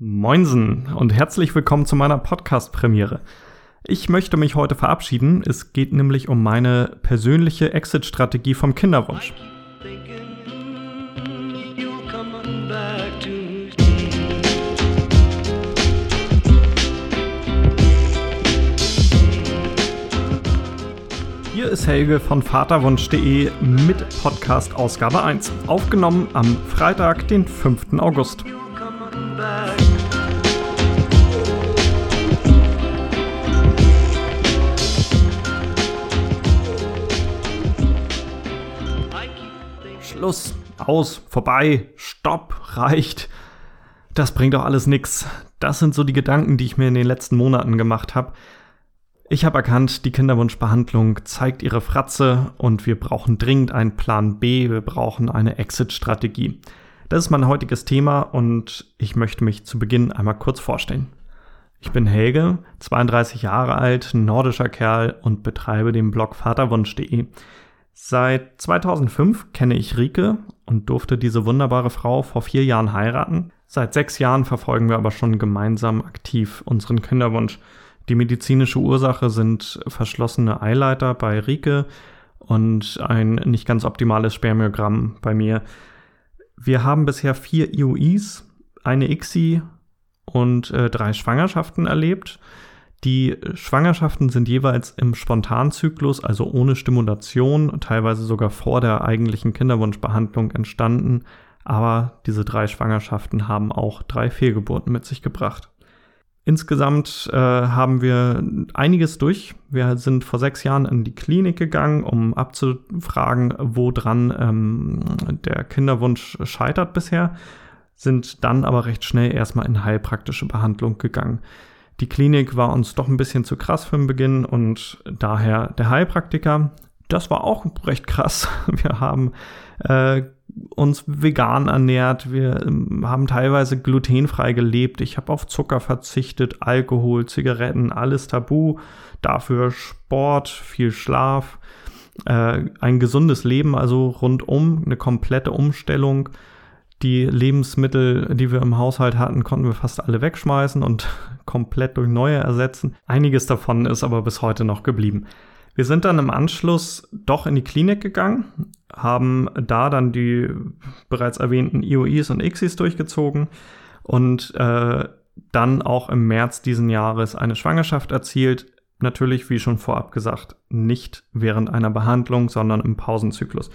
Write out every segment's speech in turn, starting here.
Moinsen und herzlich willkommen zu meiner Podcast-Premiere. Ich möchte mich heute verabschieden. Es geht nämlich um meine persönliche Exit-Strategie vom Kinderwunsch. Hier ist Helge von Vaterwunsch.de mit Podcast Ausgabe 1, aufgenommen am Freitag, den 5. August. Schluss, aus, vorbei, stopp, reicht. Das bringt doch alles nix. Das sind so die Gedanken, die ich mir in den letzten Monaten gemacht habe. Ich habe erkannt, die Kinderwunschbehandlung zeigt ihre Fratze und wir brauchen dringend einen Plan B, wir brauchen eine Exit-Strategie. Das ist mein heutiges Thema und ich möchte mich zu Beginn einmal kurz vorstellen. Ich bin Helge, 32 Jahre alt, nordischer Kerl und betreibe den Blog vaterwunsch.de. Seit 2005 kenne ich Rike und durfte diese wunderbare Frau vor vier Jahren heiraten. Seit sechs Jahren verfolgen wir aber schon gemeinsam aktiv unseren Kinderwunsch. Die medizinische Ursache sind verschlossene Eileiter bei Rike und ein nicht ganz optimales Spermiogramm bei mir. Wir haben bisher vier IUIs, eine ICSI und äh, drei Schwangerschaften erlebt. Die Schwangerschaften sind jeweils im Spontanzyklus, also ohne Stimulation, teilweise sogar vor der eigentlichen Kinderwunschbehandlung entstanden. Aber diese drei Schwangerschaften haben auch drei Fehlgeburten mit sich gebracht. Insgesamt äh, haben wir einiges durch. Wir sind vor sechs Jahren in die Klinik gegangen, um abzufragen, woran ähm, der Kinderwunsch scheitert bisher, sind dann aber recht schnell erstmal in heilpraktische Behandlung gegangen. Die Klinik war uns doch ein bisschen zu krass für den Beginn und daher der Heilpraktiker. Das war auch recht krass. Wir haben äh, uns vegan ernährt, wir ähm, haben teilweise glutenfrei gelebt, ich habe auf Zucker verzichtet, Alkohol, Zigaretten, alles tabu, dafür Sport, viel Schlaf, äh, ein gesundes Leben, also rundum eine komplette Umstellung. Die Lebensmittel, die wir im Haushalt hatten, konnten wir fast alle wegschmeißen und komplett durch neue ersetzen. Einiges davon ist aber bis heute noch geblieben. Wir sind dann im Anschluss doch in die Klinik gegangen, haben da dann die bereits erwähnten IOIs und ICSIs durchgezogen und äh, dann auch im März diesen Jahres eine Schwangerschaft erzielt. Natürlich, wie schon vorab gesagt, nicht während einer Behandlung, sondern im Pausenzyklus.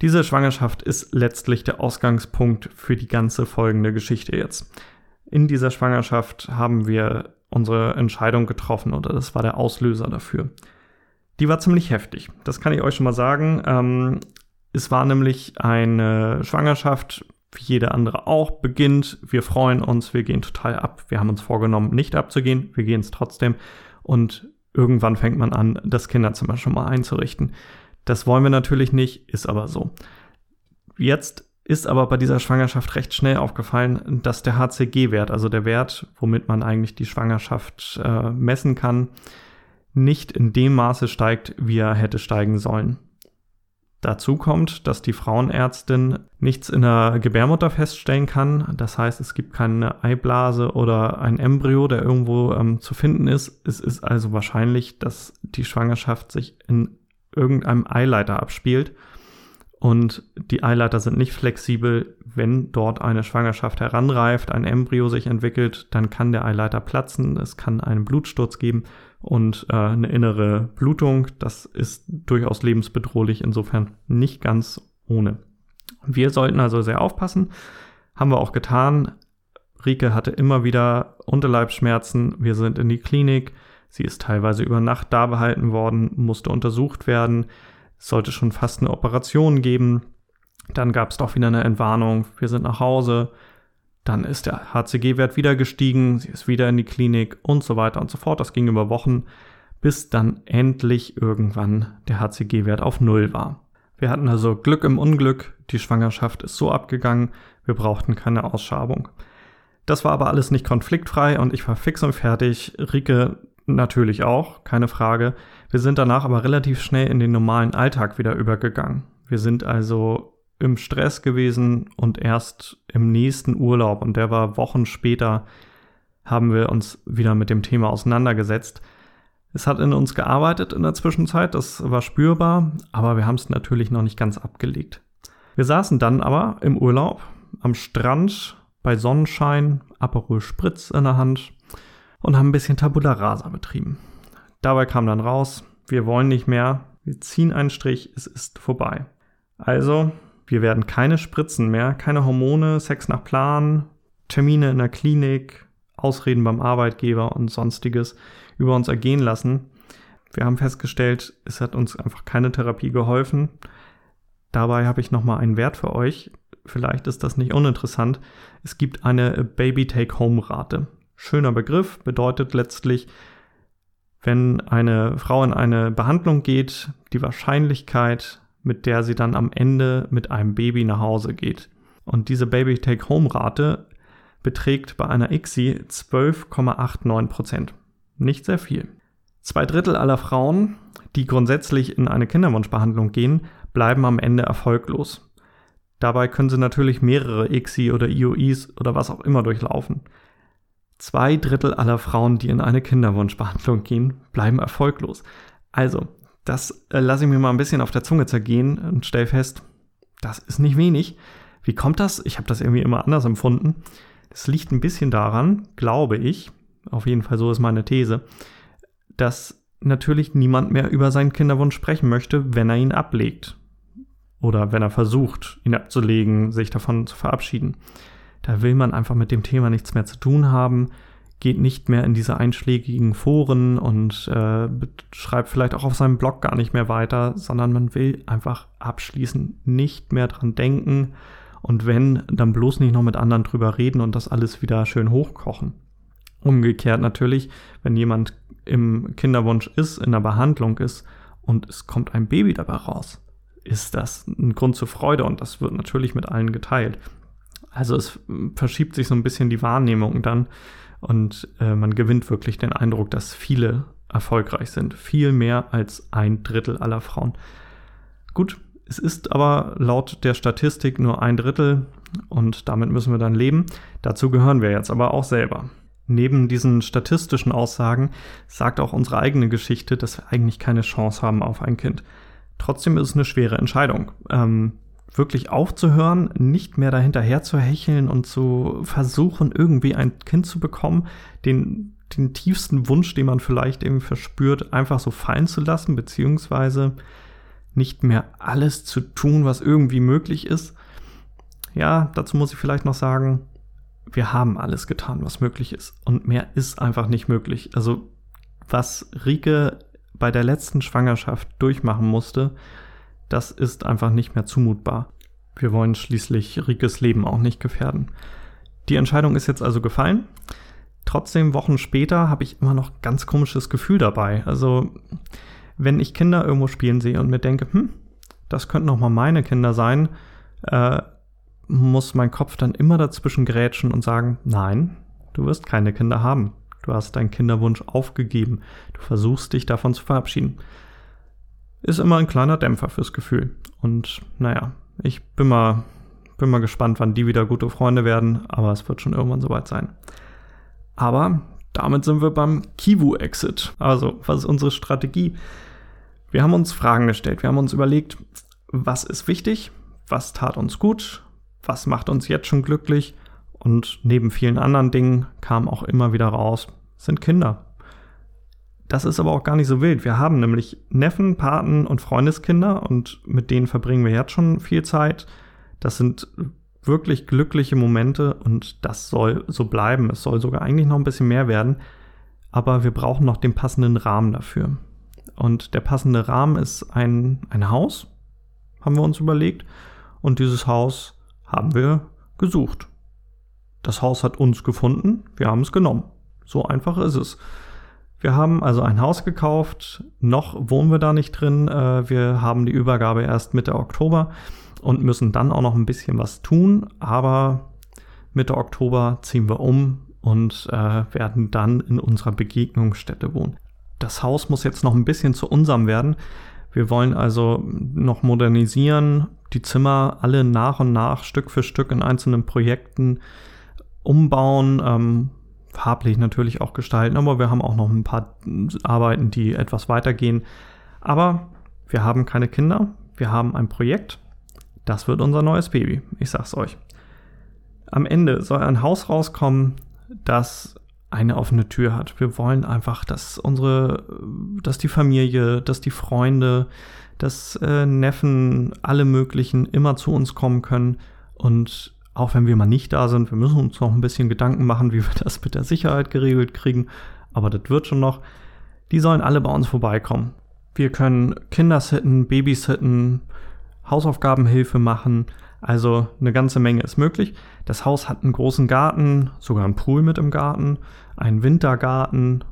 Diese Schwangerschaft ist letztlich der Ausgangspunkt für die ganze folgende Geschichte jetzt. In dieser Schwangerschaft haben wir unsere Entscheidung getroffen oder das war der Auslöser dafür. Die war ziemlich heftig. Das kann ich euch schon mal sagen. Ähm, es war nämlich eine Schwangerschaft, wie jede andere auch, beginnt. Wir freuen uns, wir gehen total ab. Wir haben uns vorgenommen, nicht abzugehen. Wir gehen es trotzdem. Und irgendwann fängt man an, das Kinderzimmer schon mal einzurichten. Das wollen wir natürlich nicht, ist aber so. Jetzt ist aber bei dieser Schwangerschaft recht schnell aufgefallen, dass der HCG-Wert, also der Wert, womit man eigentlich die Schwangerschaft äh, messen kann, nicht in dem Maße steigt, wie er hätte steigen sollen. Dazu kommt, dass die Frauenärztin nichts in der Gebärmutter feststellen kann. Das heißt, es gibt keine Eiblase oder ein Embryo, der irgendwo ähm, zu finden ist. Es ist also wahrscheinlich, dass die Schwangerschaft sich in irgendeinem Eileiter abspielt. Und die Eileiter sind nicht flexibel. Wenn dort eine Schwangerschaft heranreift, ein Embryo sich entwickelt, dann kann der Eileiter platzen. Es kann einen Blutsturz geben und äh, eine innere Blutung. Das ist durchaus lebensbedrohlich, insofern nicht ganz ohne. Wir sollten also sehr aufpassen. Haben wir auch getan. Rike hatte immer wieder Unterleibsschmerzen. Wir sind in die Klinik. Sie ist teilweise über Nacht da behalten worden, musste untersucht werden. Es sollte schon fast eine Operation geben. Dann gab es doch wieder eine Entwarnung. Wir sind nach Hause. Dann ist der HCG-Wert wieder gestiegen, sie ist wieder in die Klinik und so weiter und so fort. Das ging über Wochen, bis dann endlich irgendwann der HCG-Wert auf Null war. Wir hatten also Glück im Unglück, die Schwangerschaft ist so abgegangen, wir brauchten keine Ausschabung. Das war aber alles nicht konfliktfrei und ich war fix und fertig. Rike natürlich auch, keine Frage. Wir sind danach aber relativ schnell in den normalen Alltag wieder übergegangen. Wir sind also im Stress gewesen und erst im nächsten Urlaub, und der war Wochen später, haben wir uns wieder mit dem Thema auseinandergesetzt. Es hat in uns gearbeitet in der Zwischenzeit, das war spürbar, aber wir haben es natürlich noch nicht ganz abgelegt. Wir saßen dann aber im Urlaub am Strand bei Sonnenschein, Aperol Spritz in der Hand und haben ein bisschen Tabula Rasa betrieben. Dabei kam dann raus, wir wollen nicht mehr, wir ziehen einen Strich, es ist vorbei. Also, wir werden keine Spritzen mehr, keine Hormone, Sex nach Plan, Termine in der Klinik, Ausreden beim Arbeitgeber und sonstiges über uns ergehen lassen. Wir haben festgestellt, es hat uns einfach keine Therapie geholfen. Dabei habe ich nochmal einen Wert für euch. Vielleicht ist das nicht uninteressant. Es gibt eine Baby-Take-Home-Rate. Schöner Begriff, bedeutet letztlich, wenn eine Frau in eine Behandlung geht, die Wahrscheinlichkeit, mit der sie dann am Ende mit einem Baby nach Hause geht. Und diese Baby-Take-Home-Rate beträgt bei einer ICSI 12,89% Nicht sehr viel. Zwei Drittel aller Frauen, die grundsätzlich in eine Kinderwunschbehandlung gehen, bleiben am Ende erfolglos. Dabei können sie natürlich mehrere ICSI oder IOIs oder was auch immer durchlaufen. Zwei Drittel aller Frauen, die in eine Kinderwunschbehandlung gehen, bleiben erfolglos. Also, das äh, lasse ich mir mal ein bisschen auf der Zunge zergehen und stelle fest, das ist nicht wenig. Wie kommt das? Ich habe das irgendwie immer anders empfunden. Das liegt ein bisschen daran, glaube ich, auf jeden Fall so ist meine These, dass natürlich niemand mehr über seinen Kinderwunsch sprechen möchte, wenn er ihn ablegt. Oder wenn er versucht, ihn abzulegen, sich davon zu verabschieden. Da will man einfach mit dem Thema nichts mehr zu tun haben, geht nicht mehr in diese einschlägigen Foren und äh, schreibt vielleicht auch auf seinem Blog gar nicht mehr weiter, sondern man will einfach abschließen, nicht mehr dran denken und wenn, dann bloß nicht noch mit anderen drüber reden und das alles wieder schön hochkochen. Umgekehrt natürlich, wenn jemand im Kinderwunsch ist, in der Behandlung ist und es kommt ein Baby dabei raus, ist das ein Grund zur Freude und das wird natürlich mit allen geteilt. Also es verschiebt sich so ein bisschen die Wahrnehmung dann und äh, man gewinnt wirklich den Eindruck, dass viele erfolgreich sind. Viel mehr als ein Drittel aller Frauen. Gut, es ist aber laut der Statistik nur ein Drittel und damit müssen wir dann leben. Dazu gehören wir jetzt aber auch selber. Neben diesen statistischen Aussagen sagt auch unsere eigene Geschichte, dass wir eigentlich keine Chance haben auf ein Kind. Trotzdem ist es eine schwere Entscheidung. Ähm, wirklich aufzuhören, nicht mehr dahinterher zu hecheln und zu versuchen, irgendwie ein Kind zu bekommen, den, den tiefsten Wunsch, den man vielleicht irgendwie verspürt, einfach so fallen zu lassen, beziehungsweise nicht mehr alles zu tun, was irgendwie möglich ist. Ja, dazu muss ich vielleicht noch sagen, wir haben alles getan, was möglich ist. Und mehr ist einfach nicht möglich. Also, was Rike bei der letzten Schwangerschaft durchmachen musste, das ist einfach nicht mehr zumutbar. Wir wollen schließlich Rikes Leben auch nicht gefährden. Die Entscheidung ist jetzt also gefallen. Trotzdem, Wochen später, habe ich immer noch ganz komisches Gefühl dabei. Also, wenn ich Kinder irgendwo spielen sehe und mir denke, hm, das könnten auch mal meine Kinder sein, äh, muss mein Kopf dann immer dazwischen grätschen und sagen, nein, du wirst keine Kinder haben. Du hast deinen Kinderwunsch aufgegeben. Du versuchst dich davon zu verabschieden. Ist immer ein kleiner Dämpfer fürs Gefühl. Und naja, ich bin mal, bin mal gespannt, wann die wieder gute Freunde werden, aber es wird schon irgendwann soweit sein. Aber damit sind wir beim Kivu-Exit. Also, was ist unsere Strategie? Wir haben uns Fragen gestellt. Wir haben uns überlegt, was ist wichtig, was tat uns gut, was macht uns jetzt schon glücklich und neben vielen anderen Dingen kam auch immer wieder raus, sind Kinder. Das ist aber auch gar nicht so wild. Wir haben nämlich Neffen, Paten und Freundeskinder und mit denen verbringen wir jetzt schon viel Zeit. Das sind wirklich glückliche Momente und das soll so bleiben. Es soll sogar eigentlich noch ein bisschen mehr werden, aber wir brauchen noch den passenden Rahmen dafür. Und der passende Rahmen ist ein, ein Haus, haben wir uns überlegt. Und dieses Haus haben wir gesucht. Das Haus hat uns gefunden, wir haben es genommen. So einfach ist es. Wir haben also ein Haus gekauft, noch wohnen wir da nicht drin. Äh, wir haben die Übergabe erst Mitte Oktober und müssen dann auch noch ein bisschen was tun. Aber Mitte Oktober ziehen wir um und äh, werden dann in unserer Begegnungsstätte wohnen das Haus muss jetzt noch ein bisschen zu unserem werden, Wir wollen also noch modernisieren, die Zimmer alle nach und nach, Stück für Stück in einzelnen Projekten umbauen, ähm, farblich natürlich auch gestalten, aber wir haben auch noch ein paar Arbeiten, die etwas weitergehen. Aber wir haben keine Kinder, wir haben ein Projekt. Das wird unser neues Baby, ich sag's euch. Am Ende soll ein Haus rauskommen, das eine offene Tür hat. Wir wollen einfach, dass unsere, dass die Familie, dass die Freunde, dass äh, Neffen, alle möglichen immer zu uns kommen können. Und auch wenn wir mal nicht da sind, wir müssen uns noch ein bisschen Gedanken machen, wie wir das mit der Sicherheit geregelt kriegen. Aber das wird schon noch. Die sollen alle bei uns vorbeikommen. Wir können Kinder sitten, Babys sitten, Hausaufgabenhilfe machen. Also eine ganze Menge ist möglich. Das Haus hat einen großen Garten, sogar einen Pool mit im Garten, einen Wintergarten,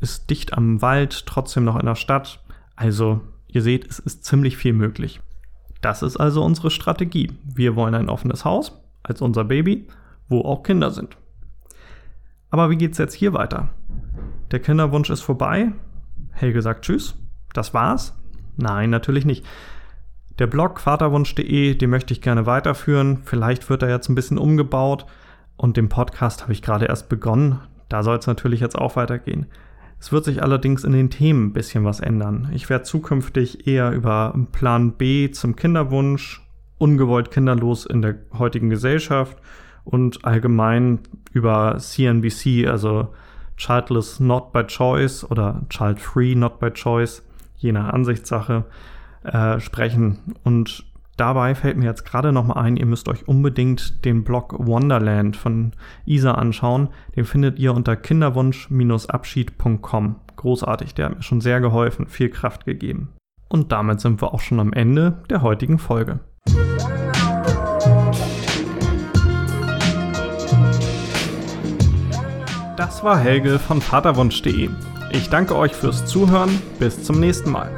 ist dicht am Wald, trotzdem noch in der Stadt. Also ihr seht, es ist ziemlich viel möglich. Das ist also unsere Strategie. Wir wollen ein offenes Haus als unser Baby, wo auch Kinder sind. Aber wie geht's jetzt hier weiter? Der Kinderwunsch ist vorbei. Helge sagt Tschüss. Das war's? Nein, natürlich nicht. Der Blog vaterwunsch.de, den möchte ich gerne weiterführen. Vielleicht wird er jetzt ein bisschen umgebaut. Und den Podcast habe ich gerade erst begonnen. Da soll es natürlich jetzt auch weitergehen. Es wird sich allerdings in den Themen ein bisschen was ändern. Ich werde zukünftig eher über Plan B zum Kinderwunsch, ungewollt kinderlos in der heutigen Gesellschaft und allgemein über CNBC, also Childless Not by Choice oder Child Free Not by Choice, je nach Ansichtssache, äh, sprechen. Und dabei fällt mir jetzt gerade nochmal ein, ihr müsst euch unbedingt den Blog Wonderland von Isa anschauen. Den findet ihr unter kinderwunsch-abschied.com. Großartig, der hat mir schon sehr geholfen, viel Kraft gegeben. Und damit sind wir auch schon am Ende der heutigen Folge. Das war Helge von vaterwunsch.de. Ich danke euch fürs Zuhören. Bis zum nächsten Mal.